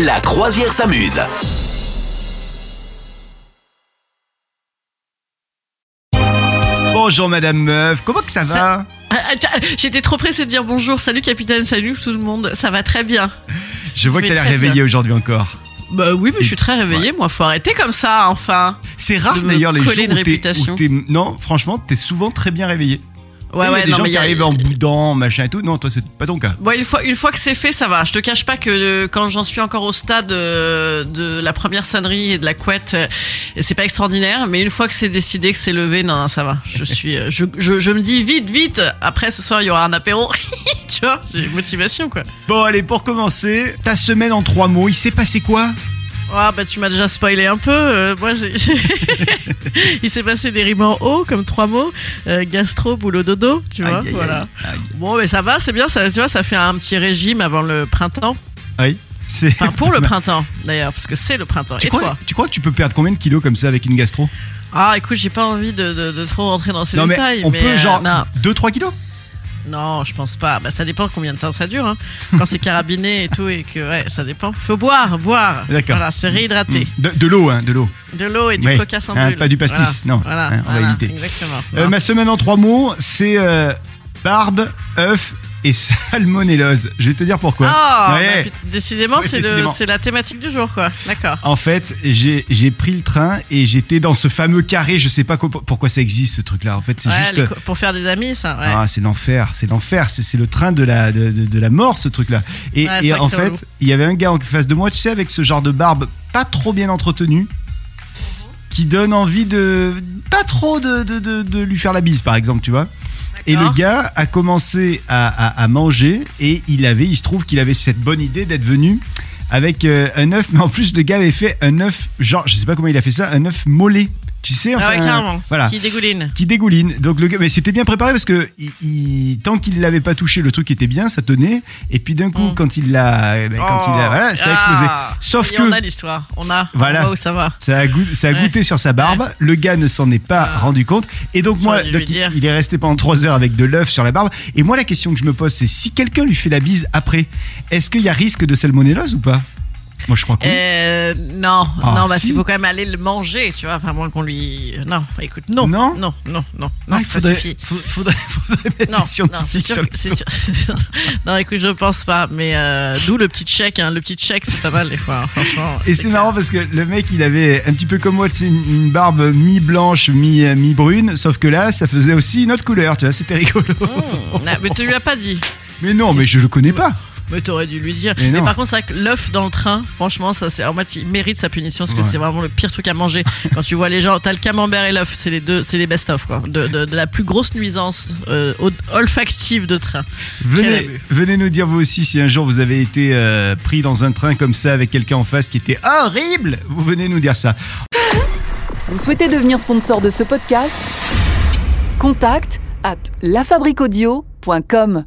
La croisière s'amuse. Bonjour Madame Meuf, comment que ça va Ah, ah, J'étais trop pressée de dire bonjour, salut capitaine, salut tout le monde, ça va très bien. Je vois je que t'as l'air réveillée aujourd'hui encore. Bah oui, mais je suis très réveillée, moi, faut arrêter comme ça, enfin. C'est rare d'ailleurs les jours où t'es- Non, franchement, t'es souvent très bien réveillée. Ouais, Il y a ouais, des non, gens mais qui y a- arrivent en boudant, machin et tout. Non, toi, c'est pas ton cas. Bon, une fois, une fois que c'est fait, ça va. Je te cache pas que euh, quand j'en suis encore au stade euh, de la première sonnerie et de la couette, euh, c'est pas extraordinaire. Mais une fois que c'est décidé, que c'est levé, non, non, ça va. Je suis, euh, je, je, je me dis vite, vite. Après, ce soir, il y aura un apéro. tu vois, j'ai une motivation, quoi. Bon, allez, pour commencer, ta semaine en trois mots, il s'est passé quoi? Ah bah tu m'as déjà spoilé un peu. Euh, moi, il s'est passé des rimes en haut comme trois mots Euh, gastro, boulot, dodo. Tu vois, Aïe, aïe, voilà. aïe, aïe. Bon, mais ça va, c'est bien. Ça, tu vois, ça fait un petit régime avant le printemps. C'est... Enfin, pour le printemps d'ailleurs, parce que c'est le printemps. Tu Et crois, toi tu crois que tu peux perdre combien de kilos comme ça avec une gastro? Ah, écoute, j'ai pas envie de, de- de trop rentrer dans ces Non, mais détails. on mais, peut euh, genre non, 2-3 kilos? Non, je pense pas. Bah, ça dépend combien de temps ça dure. Hein. Quand c'est carabiné et tout, et que ouais, ça dépend. Faut boire, boire. D'accord. Voilà, se réhydrater. de, de l'eau, hein, de l'eau. De l'eau et du Oui. coca sans Hein, pas du pastis, Voilà. non. Voilà, Hein, on va éviter. Exactement. Euh, ma semaine en trois mots, c'est euh, barbe, œuf et salmonellose. Je vais te dire pourquoi. Ah, Ouais. bah, décidément, Ouais, c'est décidément. c'est la thématique du jour, quoi. D'accord. En fait, j'ai pris le train et j'étais dans ce fameux carré. Je sais pas pourquoi ça existe ce truc-là. En fait, c'est Ouais, juste. pour faire des amis, ça. Ouais. Ah, c'est l'enfer, c'est l'enfer, c'est le train de la, de, de- la mort ce truc-là. Et, et en fait, il y avait un gars en face de moi, tu sais, avec ce genre de barbe pas trop bien entretenue, qui donne envie de pas trop de, de, de- de lui faire la bise, par exemple, tu vois. Et le gars a commencé à, à- à manger et il avait, il se trouve qu'il avait cette bonne idée d'être venu avec euh, un œuf, mais en plus le gars avait fait un œuf, genre, je sais pas comment il a fait ça, un œuf mollet. Tu sais, Ah ouais, enfin, carrément. voilà Qui dégouline. qui dégouline. Donc le gars, mais c'était bien préparé parce que il, il- tant qu'il l'avait pas touché, le truc était bien, ça tenait. Et puis d'un coup, Mm. quand il l'a, eh ben, quand il a, voilà, ça a explosé. Ah, Sauf et que on a l'histoire. On a. Voilà. On voit où ça va. ça a, goût- ça a Ouais. goûté sur sa barbe. Le gars ne s'en est pas Ah. rendu compte. Et donc moi, donc, il, il est resté pendant trois heures avec de l'œuf sur la barbe. Et moi, la question que je me pose, c'est si quelqu'un lui fait la bise après, est-ce qu'il y a risque de salmonellose ou pas? Moi, je crois que oui. Euh, non, Ah, non, bah si. s'il faut quand même aller le manger, tu vois, enfin moins qu'on lui. Non, écoute, non, Non? Non, non, non, Ah, il ça faudrait, suffit. faut- faudrait, Non, c'est sûr, non, écoute, je pense pas, mais euh, d'où le petit chèque, hein. le petit chèque, c'est pas mal des fois, hein, franchement. Et c'est marrant parce que le mec, il avait un petit peu comme moi, une une barbe mi-blanche, mi- euh, mi-brune, sauf que là, ça faisait aussi une autre couleur, tu vois, c'était rigolo. Mmh. Ah, mais tu lui as pas dit. Mais non, mais je le connais pas. Mais t'aurais dû lui dire. Mais par contre, c'est vrai que l'œuf dans le train, franchement, ça c'est. En fait, il mérite sa punition parce que Ouais. c'est vraiment le pire truc à manger. Quand tu vois les gens, t'as le camembert et l'œuf, c'est les deux, c'est les best-of, quoi. De, de- de la plus grosse nuisance euh, ol- olfactive de train. Venez, venez nous dire vous aussi si un jour vous avez été euh, pris dans un train comme ça avec quelqu'un en face qui était horrible. Vous venez nous dire ça. Vous souhaitez devenir sponsor de ce podcast? Contact à lafabriquaudio.com.